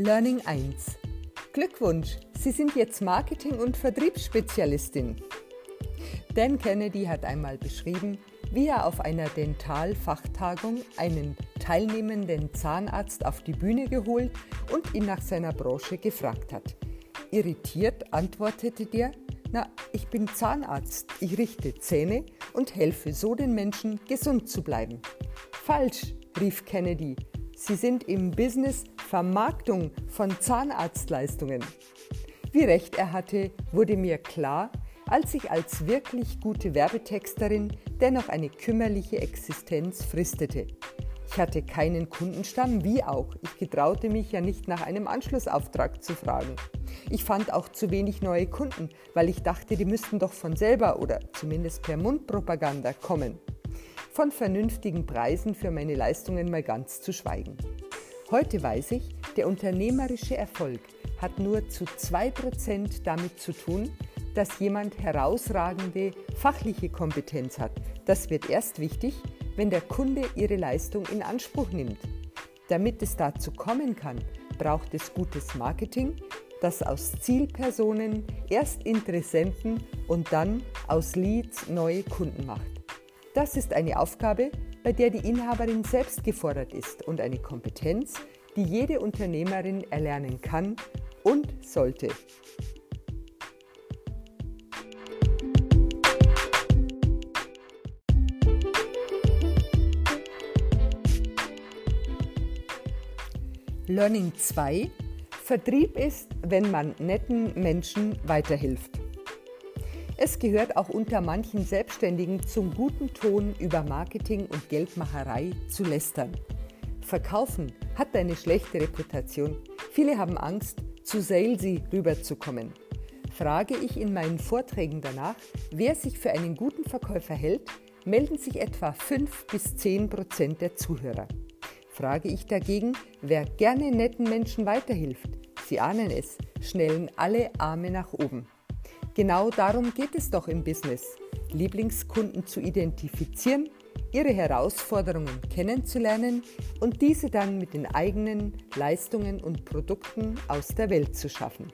Learning 1. Glückwunsch, Sie sind jetzt Marketing- und Vertriebsspezialistin. Dan Kennedy hat einmal beschrieben, wie er auf einer Dentalfachtagung einen teilnehmenden Zahnarzt auf die Bühne geholt und ihn nach seiner Branche gefragt hat. Irritiert antwortete der, na, ich bin Zahnarzt, ich richte Zähne und helfe so den Menschen, gesund zu bleiben. Falsch, rief Kennedy, Sie sind im Business Vermarktung von Zahnarztleistungen. Wie recht er hatte, wurde mir klar, als ich als wirklich gute Werbetexterin dennoch eine kümmerliche Existenz fristete. Ich hatte keinen Kundenstamm, wie auch. Ich getraute mich ja nicht nach einem Anschlussauftrag zu fragen. Ich fand auch zu wenig neue Kunden, weil ich dachte, die müssten doch von selber oder zumindest per Mundpropaganda kommen. Von vernünftigen Preisen für meine Leistungen mal ganz zu schweigen. Heute weiß ich, der unternehmerische Erfolg hat nur zu 2% damit zu tun, dass jemand herausragende fachliche Kompetenz hat. Das wird erst wichtig, wenn der Kunde ihre Leistung in Anspruch nimmt. Damit es dazu kommen kann, braucht es gutes Marketing, das aus Zielpersonen erst Interessenten und dann aus Leads neue Kunden macht. Das ist eine Aufgabe, bei der die Inhaberin selbst gefordert ist und eine Kompetenz, die jede Unternehmerin erlernen kann und sollte. Learning 2. Vertrieb ist, wenn man netten Menschen weiterhilft. Es gehört auch unter manchen Selbstständigen zum guten Ton, über Marketing und Geldmacherei zu lästern. Verkaufen hat eine schlechte Reputation. Viele haben Angst, zu salesy rüberzukommen. Frage ich in meinen Vorträgen danach, wer sich für einen guten Verkäufer hält, melden sich etwa 5 bis 10 Prozent der Zuhörer. Frage ich dagegen, wer gerne netten Menschen weiterhilft, Sie ahnen es, schnellen alle Arme nach oben. Genau darum geht es doch im Business, Lieblingskunden zu identifizieren, ihre Herausforderungen kennenzulernen und diese dann mit den eigenen Leistungen und Produkten aus der Welt zu schaffen.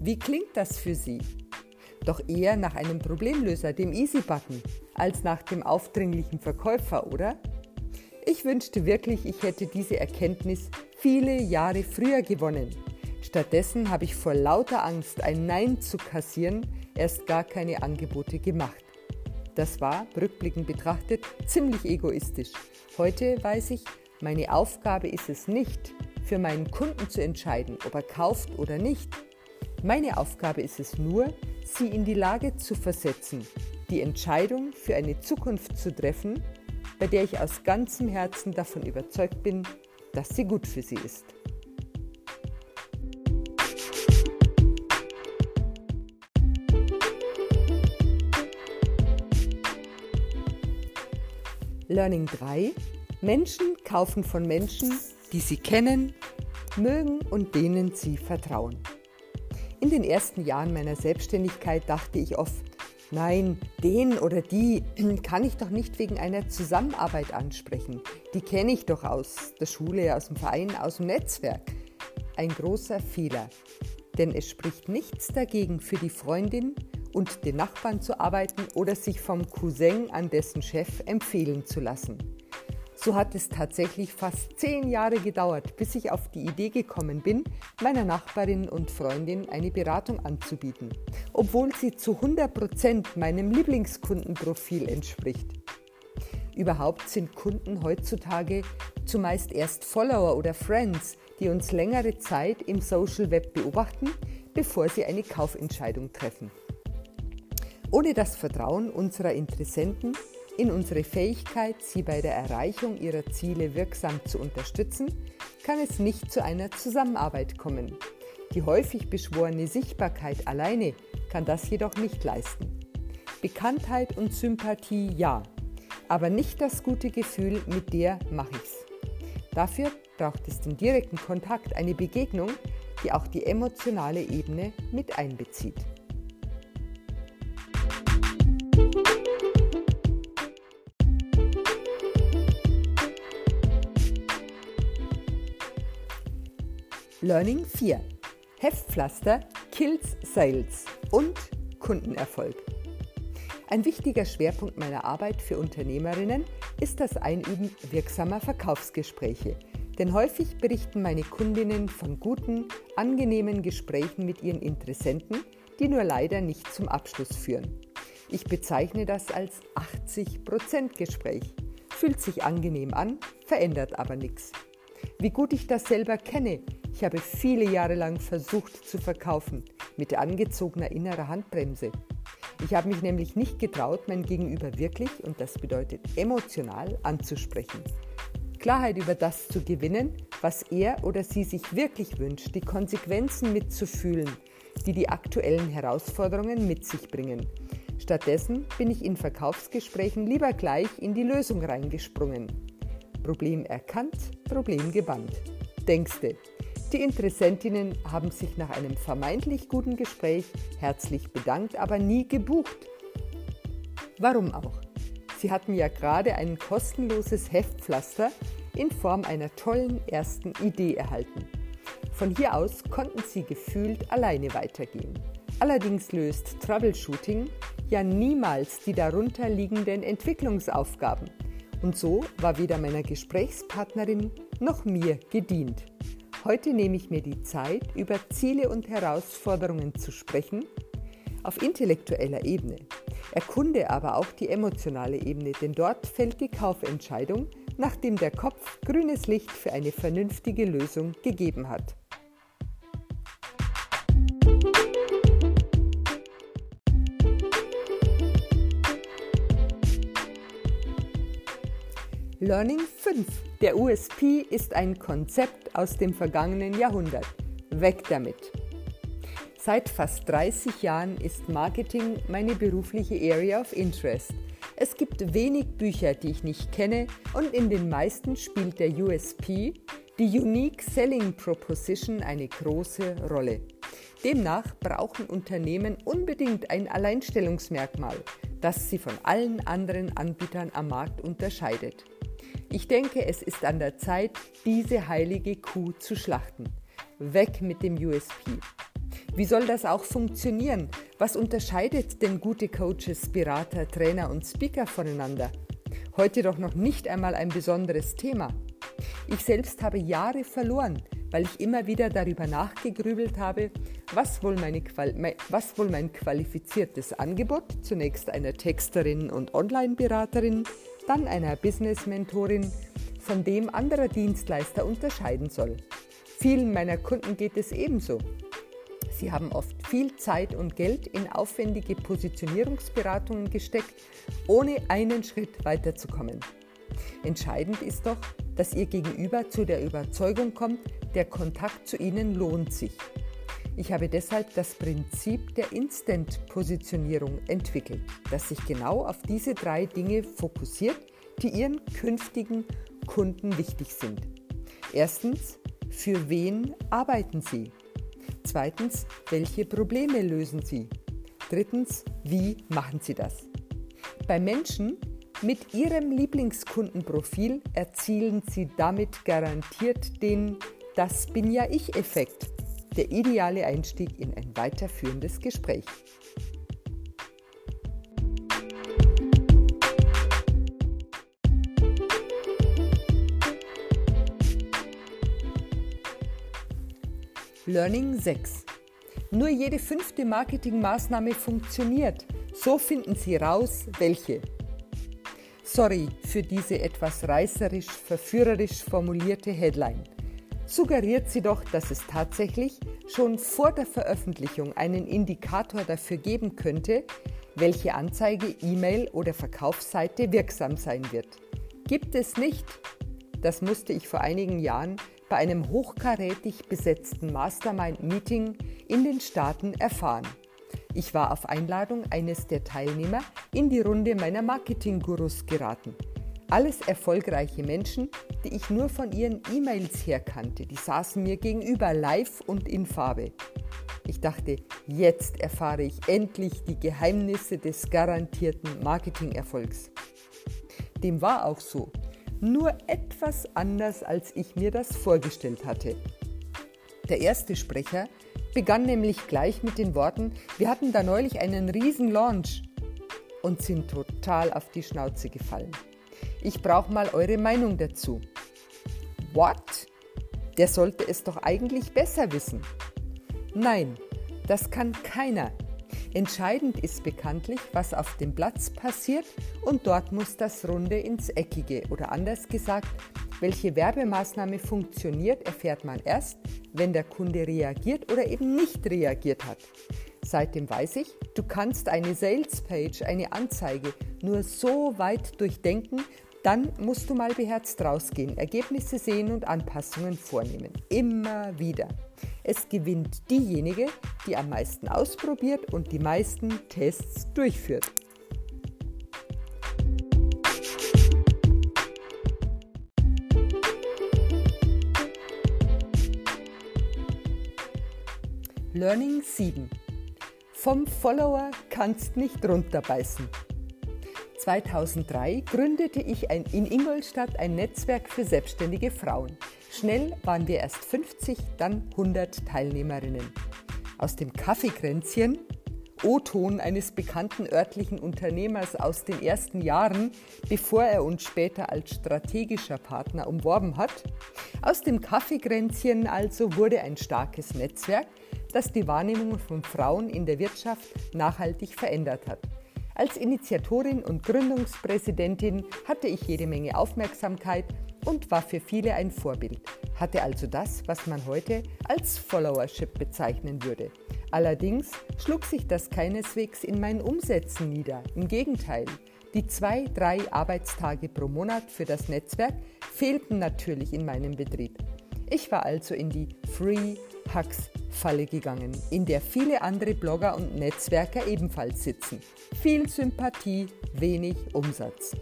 Wie klingt das für Sie? Doch eher nach einem Problemlöser, dem Easy-Button, als nach dem aufdringlichen Verkäufer, oder? Ich wünschte wirklich, ich hätte diese Erkenntnis viele Jahre früher gewonnen. Stattdessen habe ich vor lauter Angst, ein Nein zu kassieren, erst gar keine Angebote gemacht. Das war, rückblickend betrachtet, ziemlich egoistisch. Heute weiß ich, meine Aufgabe ist es nicht, für meinen Kunden zu entscheiden, ob er kauft oder nicht. Meine Aufgabe ist es nur, sie in die Lage zu versetzen, die Entscheidung für eine Zukunft zu treffen, bei der ich aus ganzem Herzen davon überzeugt bin, dass sie gut für sie ist. Learning 3. Menschen kaufen von Menschen, die sie kennen, mögen und denen sie vertrauen. In den ersten Jahren meiner Selbstständigkeit dachte ich oft, Nein, den oder die kann ich doch nicht wegen einer Zusammenarbeit ansprechen. Die kenne ich doch aus der Schule, aus dem Verein, aus dem Netzwerk. Ein großer Fehler, denn es spricht nichts dagegen, für die Freundin und den Nachbarn zu arbeiten oder sich vom Cousin an dessen Chef empfehlen zu lassen. So hat es tatsächlich fast zehn Jahre gedauert, bis ich auf die Idee gekommen bin, meiner Nachbarin und Freundin eine Beratung anzubieten, obwohl sie zu 100% meinem Lieblingskundenprofil entspricht. Überhaupt sind Kunden heutzutage zumeist erst Follower oder Friends, die uns längere Zeit im Social Web beobachten, bevor sie eine Kaufentscheidung treffen. Ohne das Vertrauen unserer Interessenten in unsere Fähigkeit, sie bei der Erreichung ihrer Ziele wirksam zu unterstützen, kann es nicht zu einer Zusammenarbeit kommen. Die häufig beschworene Sichtbarkeit alleine kann das jedoch nicht leisten. Bekanntheit und Sympathie ja, aber nicht das gute Gefühl, mit der mache ich's. Dafür braucht es den direkten Kontakt, eine Begegnung, die auch die emotionale Ebene mit einbezieht. Learning 4. Heftpflaster kills Sales und Kundenerfolg. Ein wichtiger Schwerpunkt meiner Arbeit für Unternehmerinnen ist das Einüben wirksamer Verkaufsgespräche. Denn häufig berichten meine Kundinnen von guten, angenehmen Gesprächen mit ihren Interessenten, die nur leider nicht zum Abschluss führen. Ich bezeichne das als 80% Gespräch. Fühlt sich angenehm an, verändert aber nichts. Wie gut ich das selber kenne, ich habe viele Jahre lang versucht zu verkaufen, mit angezogener innerer Handbremse. Ich habe mich nämlich nicht getraut, mein Gegenüber wirklich, und das bedeutet emotional, anzusprechen. Klarheit über das zu gewinnen, was er oder sie sich wirklich wünscht, die Konsequenzen mitzufühlen, die die aktuellen Herausforderungen mit sich bringen. Stattdessen bin ich in Verkaufsgesprächen lieber gleich in die Lösung reingesprungen. Problem erkannt, Problem gebannt. Denkste, die Interessentinnen haben sich nach einem vermeintlich guten Gespräch herzlich bedankt, aber nie gebucht. Warum auch? Sie hatten ja gerade ein kostenloses Heftpflaster in Form einer tollen ersten Idee erhalten. Von hier aus konnten sie gefühlt alleine weitergehen. Allerdings löst Troubleshooting ja niemals die darunter liegenden Entwicklungsaufgaben. Und so war weder meiner Gesprächspartnerin noch mir gedient. Heute nehme ich mir die Zeit, über Ziele und Herausforderungen zu sprechen, auf intellektueller Ebene. Erkunde aber auch die emotionale Ebene, denn dort fällt die Kaufentscheidung, nachdem der Kopf grünes Licht für eine vernünftige Lösung gegeben hat. Learning 5. Der USP ist ein Konzept aus dem vergangenen Jahrhundert. Weg damit. Seit fast 30 Jahren ist Marketing meine berufliche Area of Interest. Es gibt wenig Bücher, die ich nicht kenne und in den meisten spielt der USP, die Unique Selling Proposition, eine große Rolle. Demnach brauchen Unternehmen unbedingt ein Alleinstellungsmerkmal, das sie von allen anderen Anbietern am Markt unterscheidet. Ich denke, es ist an der Zeit, diese heilige Kuh zu schlachten. Weg mit dem USP. Wie soll das auch funktionieren? Was unterscheidet denn gute Coaches, Berater, Trainer und Speaker voneinander? Heute doch noch nicht einmal ein besonderes Thema. Ich selbst habe Jahre verloren, weil ich immer wieder darüber nachgegrübelt habe, was wohl, was wohl mein qualifiziertes Angebot, zunächst einer Texterin und Online-Beraterin, dann einer Business-Mentorin, von dem anderer Dienstleister unterscheiden soll. Vielen meiner Kunden geht es ebenso. Sie haben oft viel Zeit und Geld in aufwendige Positionierungsberatungen gesteckt, ohne einen Schritt weiterzukommen. Entscheidend ist doch, dass Ihr Gegenüber zu der Überzeugung kommt, der Kontakt zu Ihnen lohnt sich. Ich habe deshalb das Prinzip der Instant-Positionierung entwickelt, das sich genau auf diese drei Dinge fokussiert, die Ihren künftigen Kunden wichtig sind. Erstens, für wen arbeiten Sie? Zweitens, welche Probleme lösen Sie? Drittens, wie machen Sie das? Bei Menschen mit Ihrem Lieblingskundenprofil erzielen Sie damit garantiert den Das bin ja ich Effekt der ideale Einstieg in ein weiterführendes Gespräch. Learning 6. Nur jede fünfte Marketingmaßnahme funktioniert. So finden Sie raus, welche. Sorry für diese etwas reißerisch, verführerisch formulierte Headline suggeriert sie doch, dass es tatsächlich schon vor der Veröffentlichung einen Indikator dafür geben könnte, welche Anzeige, E-Mail oder Verkaufsseite wirksam sein wird. Gibt es nicht? Das musste ich vor einigen Jahren bei einem hochkarätig besetzten Mastermind-Meeting in den Staaten erfahren. Ich war auf Einladung eines der Teilnehmer in die Runde meiner Marketing-Gurus geraten. Alles erfolgreiche Menschen, die ich nur von ihren E-Mails her kannte. Die saßen mir gegenüber live und in Farbe. Ich dachte, jetzt erfahre ich endlich die Geheimnisse des garantierten Marketingerfolgs. Dem war auch so, nur etwas anders, als ich mir das vorgestellt hatte. Der erste Sprecher begann nämlich gleich mit den Worten, wir hatten da neulich einen riesen Launch und sind total auf die Schnauze gefallen. Ich brauche mal eure Meinung dazu. What? Der sollte es doch eigentlich besser wissen. Nein, das kann keiner. Entscheidend ist bekanntlich, was auf dem Platz passiert und dort muss das Runde ins Eckige oder anders gesagt, welche Werbemaßnahme funktioniert, erfährt man erst, wenn der Kunde reagiert oder eben nicht reagiert hat. Seitdem weiß ich, du kannst eine Salespage, eine Anzeige nur so weit durchdenken, dann musst du mal beherzt rausgehen, Ergebnisse sehen und Anpassungen vornehmen. Immer wieder. Es gewinnt diejenige, die am meisten ausprobiert und die meisten Tests durchführt. Learning 7. Vom Follower kannst nicht runterbeißen. 2003 gründete ich ein, in Ingolstadt ein Netzwerk für selbstständige Frauen. Schnell waren wir erst 50, dann 100 Teilnehmerinnen. Aus dem Kaffeekränzchen, O-Ton eines bekannten örtlichen Unternehmers aus den ersten Jahren, bevor er uns später als strategischer Partner umworben hat, aus dem Kaffeekränzchen also wurde ein starkes Netzwerk, das die Wahrnehmung von Frauen in der Wirtschaft nachhaltig verändert hat. Als Initiatorin und Gründungspräsidentin hatte ich jede Menge Aufmerksamkeit und war für viele ein Vorbild, hatte also das, was man heute als Followership bezeichnen würde. Allerdings schlug sich das keineswegs in meinen Umsätzen nieder. Im Gegenteil, die zwei, drei Arbeitstage pro Monat für das Netzwerk fehlten natürlich in meinem Betrieb. Ich war also in die Free Hugs Falle gegangen, in der viele andere Blogger und Netzwerker ebenfalls sitzen. Viel Sympathie, wenig Umsatz.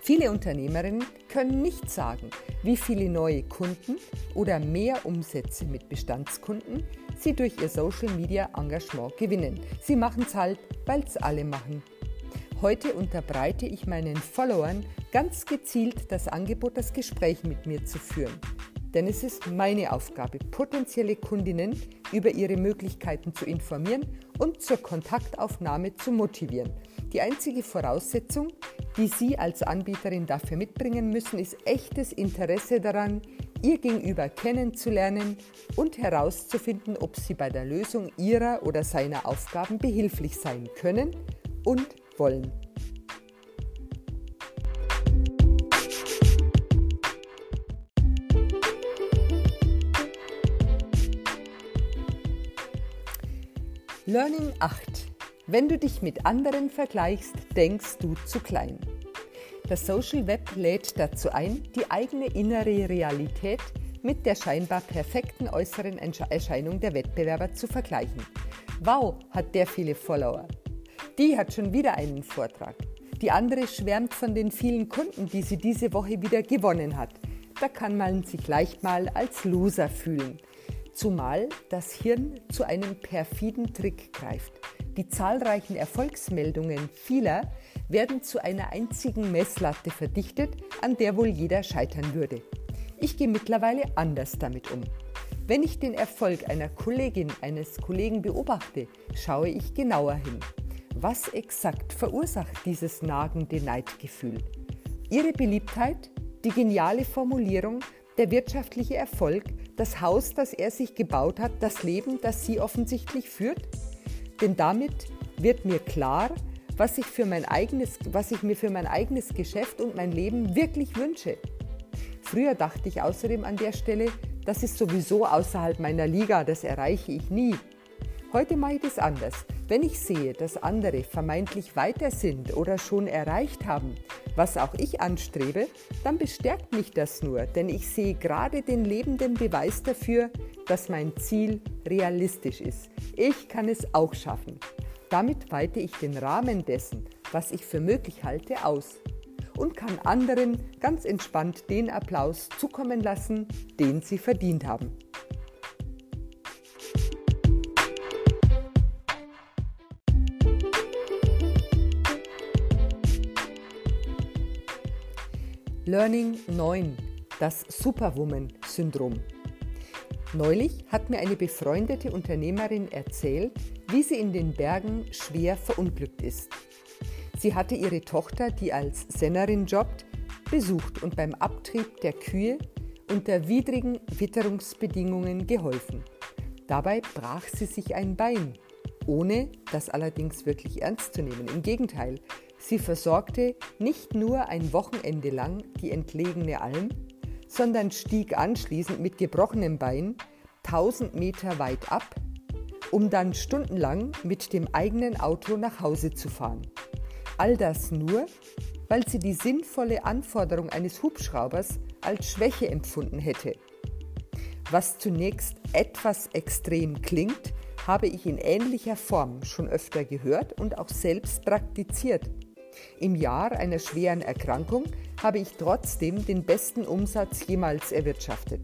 Viele Unternehmerinnen können nicht sagen, wie viele neue Kunden oder mehr Umsätze mit Bestandskunden sie durch ihr Social Media Engagement gewinnen. Sie machen es halt, weil es alle machen. Heute unterbreite ich meinen Followern ganz gezielt das Angebot, das Gespräch mit mir zu führen denn es ist meine Aufgabe, potenzielle Kundinnen über ihre Möglichkeiten zu informieren und zur Kontaktaufnahme zu motivieren. Die einzige Voraussetzung, die Sie als Anbieterin dafür mitbringen müssen, ist echtes Interesse daran, Ihr Gegenüber kennenzulernen und herauszufinden, ob Sie bei der Lösung Ihrer oder seiner Aufgaben behilflich sein können und wollen. Learning 8. Wenn du dich mit anderen vergleichst, denkst du zu klein. Das Social Web lädt dazu ein, die eigene innere Realität mit der scheinbar perfekten äußeren Erscheinung der Wettbewerber zu vergleichen. Wow, hat der viele Follower. Die hat schon wieder einen Vortrag. Die andere schwärmt von den vielen Kunden, die sie diese Woche wieder gewonnen hat. Da kann man sich leicht mal als Loser fühlen. Zumal das Hirn zu einem perfiden Trick greift. Die zahlreichen Erfolgsmeldungen vieler werden zu einer einzigen Messlatte verdichtet, an der wohl jeder scheitern würde. Ich gehe mittlerweile anders damit um. Wenn ich den Erfolg einer Kollegin, eines Kollegen beobachte, schaue ich genauer hin. Was exakt verursacht dieses nagende Neidgefühl? Ihre Beliebtheit, die geniale Formulierung, der wirtschaftliche Erfolg, das Haus, das er sich gebaut hat, das Leben, das sie offensichtlich führt? Denn damit wird mir klar, was ich, für mein eigenes, was ich mir für mein eigenes Geschäft und mein Leben wirklich wünsche. Früher dachte ich außerdem an der Stelle, das ist sowieso außerhalb meiner Liga, das erreiche ich nie. Heute mache ich das anders. Wenn ich sehe, dass andere vermeintlich weiter sind oder schon erreicht haben, was auch ich anstrebe, dann bestärkt mich das nur, denn ich sehe gerade den lebenden Beweis dafür, dass mein Ziel realistisch ist. Ich kann es auch schaffen. Damit weite ich den Rahmen dessen, was ich für möglich halte, aus und kann anderen ganz entspannt den Applaus zukommen lassen, den sie verdient haben. Learning 9, das Superwoman-Syndrom. Neulich hat mir eine befreundete Unternehmerin erzählt, wie sie in den Bergen schwer verunglückt ist. Sie hatte ihre Tochter, die als Sennerin jobbt, besucht und beim Abtrieb der Kühe unter widrigen Witterungsbedingungen geholfen. Dabei brach sie sich ein Bein, ohne das allerdings wirklich ernst zu nehmen. Im Gegenteil, sie versorgte nicht nur ein Wochenende lang die entlegene Alm, sondern stieg anschließend mit gebrochenem Bein 1000 Meter weit ab, um dann stundenlang mit dem eigenen Auto nach Hause zu fahren. All das nur, weil sie die sinnvolle Anforderung eines Hubschraubers als Schwäche empfunden hätte. Was zunächst etwas extrem klingt, habe ich in ähnlicher Form schon öfter gehört und auch selbst praktiziert. Im Jahr einer schweren Erkrankung habe ich trotzdem den besten Umsatz jemals erwirtschaftet.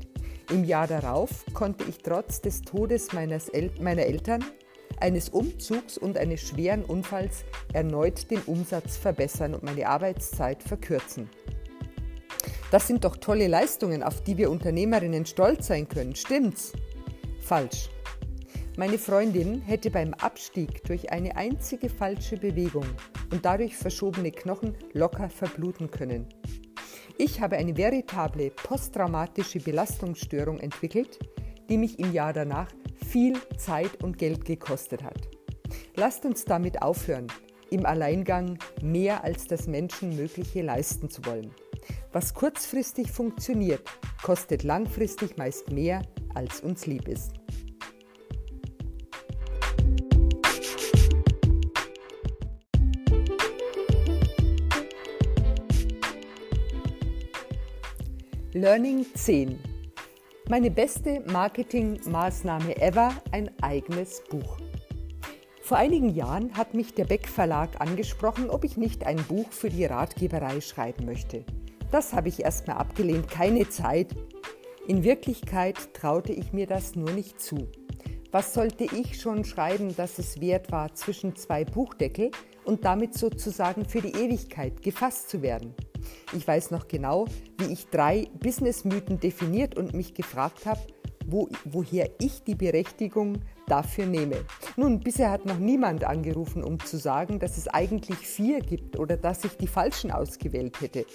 Im Jahr darauf konnte ich trotz des Todes meiner Eltern, eines Umzugs und eines schweren Unfalls erneut den Umsatz verbessern und meine Arbeitszeit verkürzen. Das sind doch tolle Leistungen, auf die wir Unternehmerinnen stolz sein können. Stimmt's? Falsch. Meine Freundin hätte beim Abstieg durch eine einzige falsche Bewegung und dadurch verschobene Knochen locker verbluten können. Ich habe eine veritable posttraumatische Belastungsstörung entwickelt, die mich im Jahr danach viel Zeit und Geld gekostet hat. Lasst uns damit aufhören, im Alleingang mehr als das Menschenmögliche leisten zu wollen. Was kurzfristig funktioniert, kostet langfristig meist mehr, als uns lieb ist. Learning 10. Meine beste Marketingmaßnahme ever, ein eigenes Buch. Vor einigen Jahren hat mich der Beck Verlag angesprochen, ob ich nicht ein Buch für die Ratgeberei schreiben möchte. Das habe ich erstmal abgelehnt, keine Zeit. In Wirklichkeit traute ich mir das nur nicht zu. Was sollte ich schon schreiben, dass es wert war, zwischen zwei Buchdeckel und damit sozusagen für die Ewigkeit gefasst zu werden? Ich weiß noch genau, wie ich drei Businessmythen definiert und mich gefragt habe, wo, woher ich die Berechtigung dafür nehme. Nun, bisher hat noch niemand angerufen, um zu sagen, dass es eigentlich vier gibt oder dass ich die falschen ausgewählt hätte.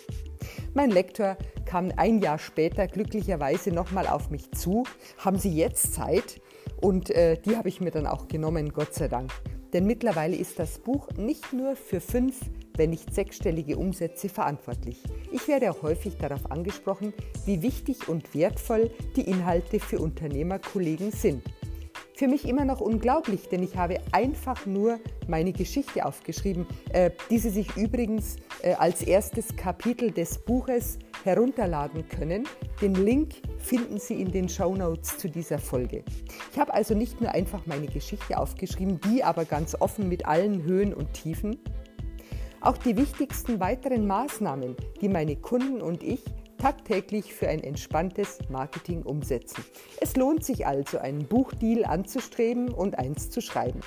Mein Lektor kam ein Jahr später glücklicherweise nochmal auf mich zu. Haben Sie jetzt Zeit? Und äh, die habe ich mir dann auch genommen, Gott sei Dank. Denn mittlerweile ist das Buch nicht nur für fünf, wenn nicht sechsstellige Umsätze verantwortlich. Ich werde auch häufig darauf angesprochen, wie wichtig und wertvoll die Inhalte für Unternehmerkollegen sind. Für mich immer noch unglaublich, denn ich habe einfach nur meine Geschichte aufgeschrieben, äh, die Sie sich übrigens äh, als erstes Kapitel des Buches herunterladen können. Den Link finden Sie in den Show Notes zu dieser Folge. Ich habe also nicht nur einfach meine Geschichte aufgeschrieben, die aber ganz offen mit allen Höhen und Tiefen. Auch die wichtigsten weiteren Maßnahmen, die meine Kunden und ich tagtäglich für ein entspanntes Marketing umsetzen. Es lohnt sich also, einen Buchdeal anzustreben und eins zu schreiben.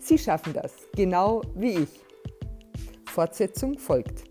Sie schaffen das, genau wie ich. Fortsetzung folgt.